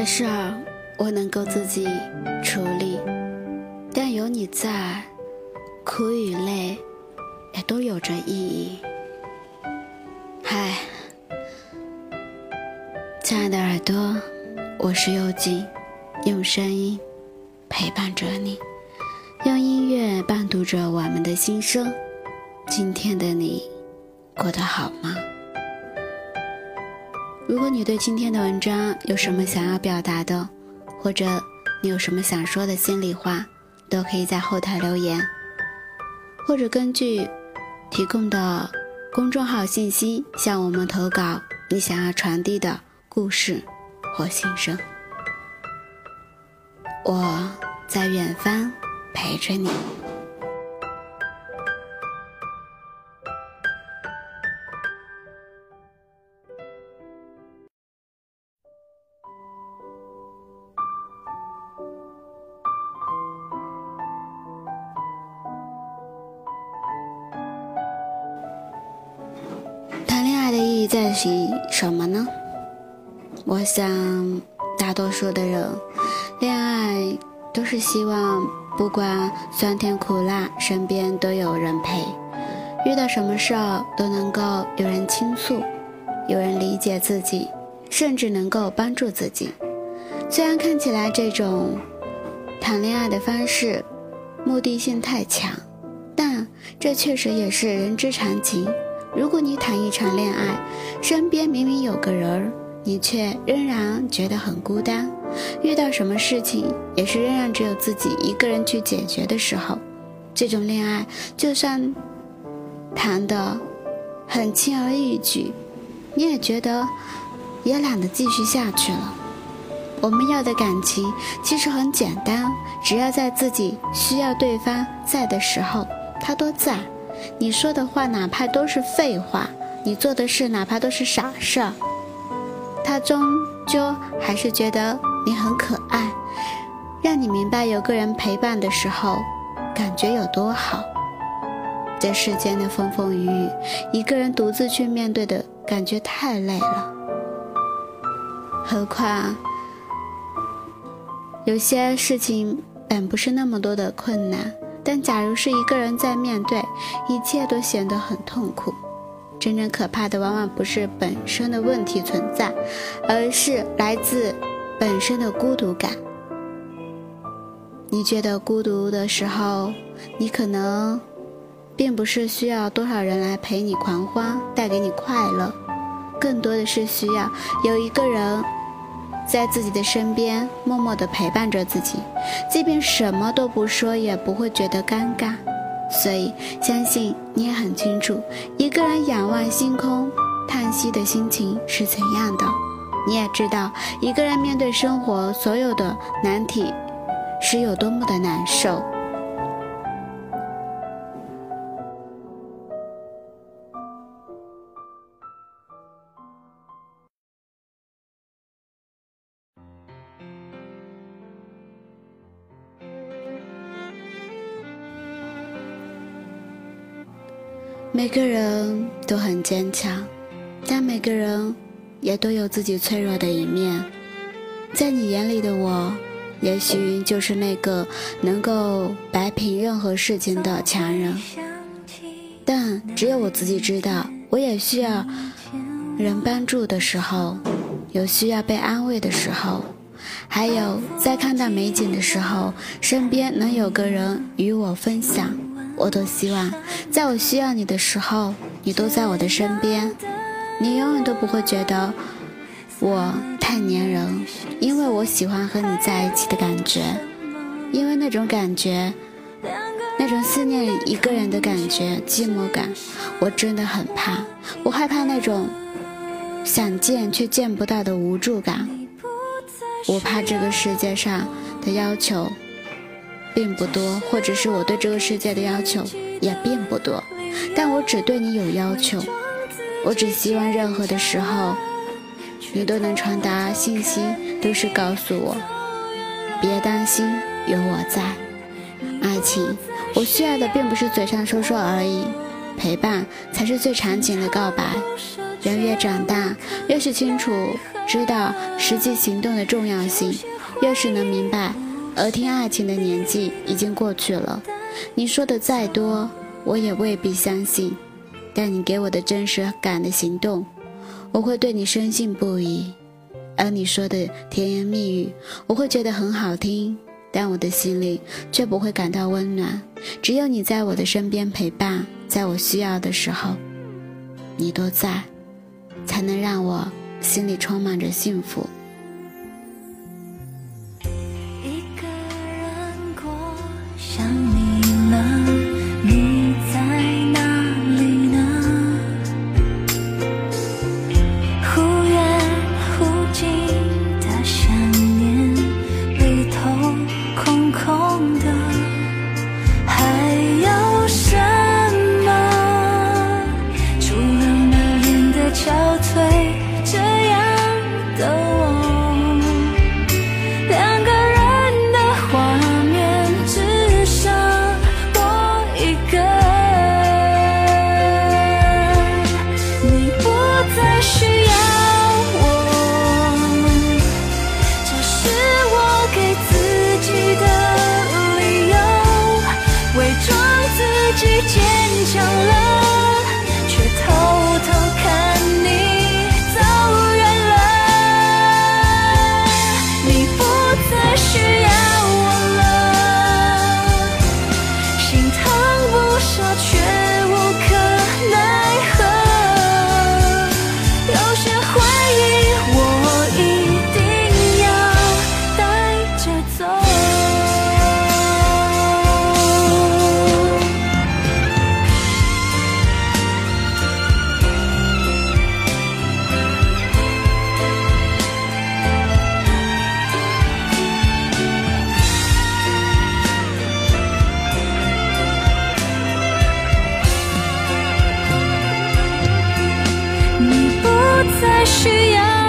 有些事儿我能够自己处理，但有你在，苦与累也都有着意义。嗨，亲爱的耳朵，我是幽静，用声音陪伴着你，用音乐伴读着我们的心声。今天的你过得好吗？如果你对今天的文章有什么想要表达的，或者你有什么想说的心里话，都可以在后台留言，或者根据提供的公众号信息向我们投稿你想要传递的故事或心声。我在远方陪着你。在于什么呢？我想，大多数的人，恋爱都是希望，不管酸甜苦辣，身边都有人陪，遇到什么事儿都能够有人倾诉，有人理解自己，甚至能够帮助自己。虽然看起来这种谈恋爱的方式目的性太强，但这确实也是人之常情。如果你谈一场恋爱，身边明明有个人儿，你却仍然觉得很孤单，遇到什么事情也是仍然只有自己一个人去解决的时候，这种恋爱就算谈的很轻而易举，你也觉得也懒得继续下去了。我们要的感情其实很简单，只要在自己需要对方在的时候，他都在。你说的话哪怕都是废话，你做的事哪怕都是傻事儿，他终究还是觉得你很可爱，让你明白有个人陪伴的时候，感觉有多好。这世间的风风雨雨，一个人独自去面对的感觉太累了。何况有些事情本不是那么多的困难。但假如是一个人在面对，一切都显得很痛苦。真正可怕的往往不是本身的问题存在，而是来自本身的孤独感。你觉得孤独的时候，你可能并不是需要多少人来陪你狂欢，带给你快乐，更多的是需要有一个人。在自己的身边默默地陪伴着自己，即便什么都不说，也不会觉得尴尬。所以，相信你也很清楚，一个人仰望星空叹息的心情是怎样的。你也知道，一个人面对生活所有的难题是有多么的难受。每个人都很坚强，但每个人也都有自己脆弱的一面。在你眼里的我，也许就是那个能够摆平任何事情的强人，但只有我自己知道，我也需要人帮助的时候，有需要被安慰的时候，还有在看到美景的时候，身边能有个人与我分享。我都希望，在我需要你的时候，你都在我的身边。你永远都不会觉得我太粘人，因为我喜欢和你在一起的感觉，因为那种感觉，那种思念一个人的感觉，寂寞感，我真的很怕。我害怕那种想见却见不到的无助感，我怕这个世界上的要求。并不多，或者是我对这个世界的要求也并不多，但我只对你有要求。我只希望任何的时候，你都能传达信息，都是告诉我，别担心，有我在。爱情，我需要的并不是嘴上说说而已，陪伴才是最长情的告白。人越长大，越是清楚知道实际行动的重要性，越是能明白，而听爱情的年纪已经过去了。你说的再多，我也未必相信。但你给我的真实感的行动，我会对你深信不疑。而你说的甜言蜜语，我会觉得很好听，但我的心里却不会感到温暖。只有你在我的身边陪伴，在我需要的时候，你都在，才能让我心里充满着幸福。想。坚强了需要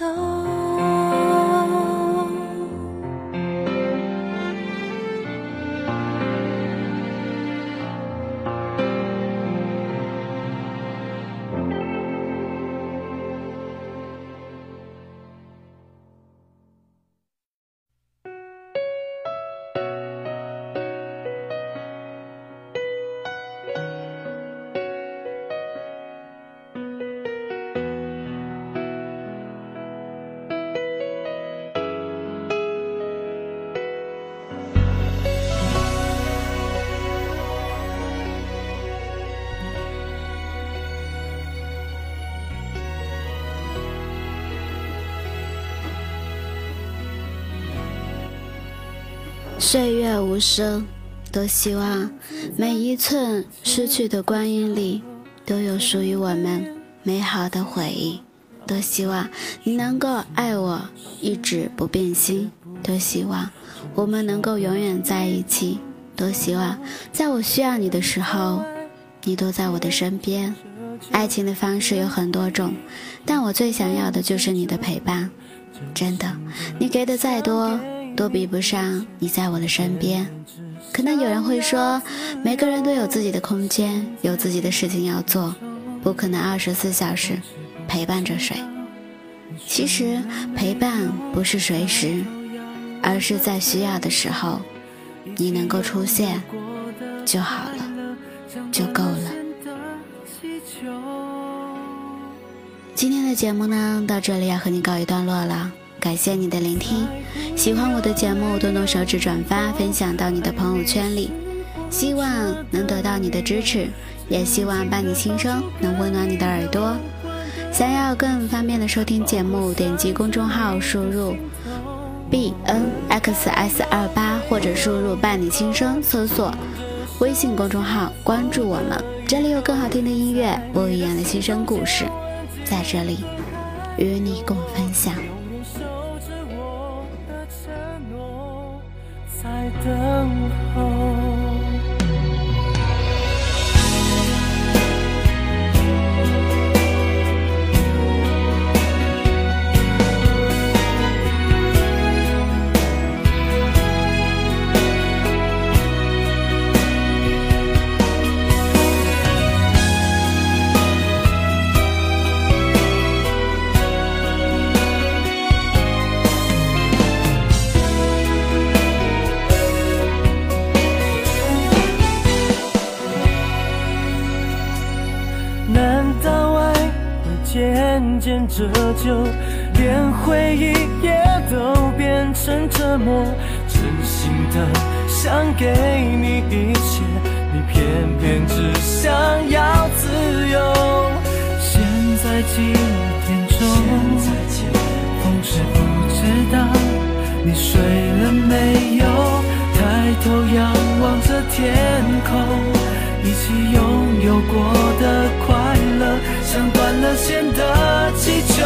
없어 岁月无声，多希望每一寸失去的光阴里，都有属于我们美好的回忆。多希望你能够爱我，一直不变心。多希望我们能够永远在一起。多希望在我需要你的时候，你都在我的身边。爱情的方式有很多种，但我最想要的就是你的陪伴。真的，你给的再多。都比不上你在我的身边。可能有人会说，每个人都有自己的空间，有自己的事情要做，不可能二十四小时陪伴着谁。其实陪伴不是随时，而是在需要的时候，你能够出现就好了，就够了。今天的节目呢，到这里要和你告一段落了。感谢你的聆听，喜欢我的节目，动动手指转发分享到你的朋友圈里。希望能得到你的支持，也希望伴你轻声能温暖你的耳朵。想要更方便的收听节目，点击公众号输入 b n x s 二八，或者输入伴你轻声，搜索微信公众号关注我们。这里有更好听的音乐，不一样的新生故事，在这里与你共分享。在等候。折旧，连回忆也都变成折磨。真心的想给你一切，你偏偏只想要自由。现在几点钟？现在几点风是不知道你睡了没有？抬头仰望着天空。一起拥有过，像断了线的气球，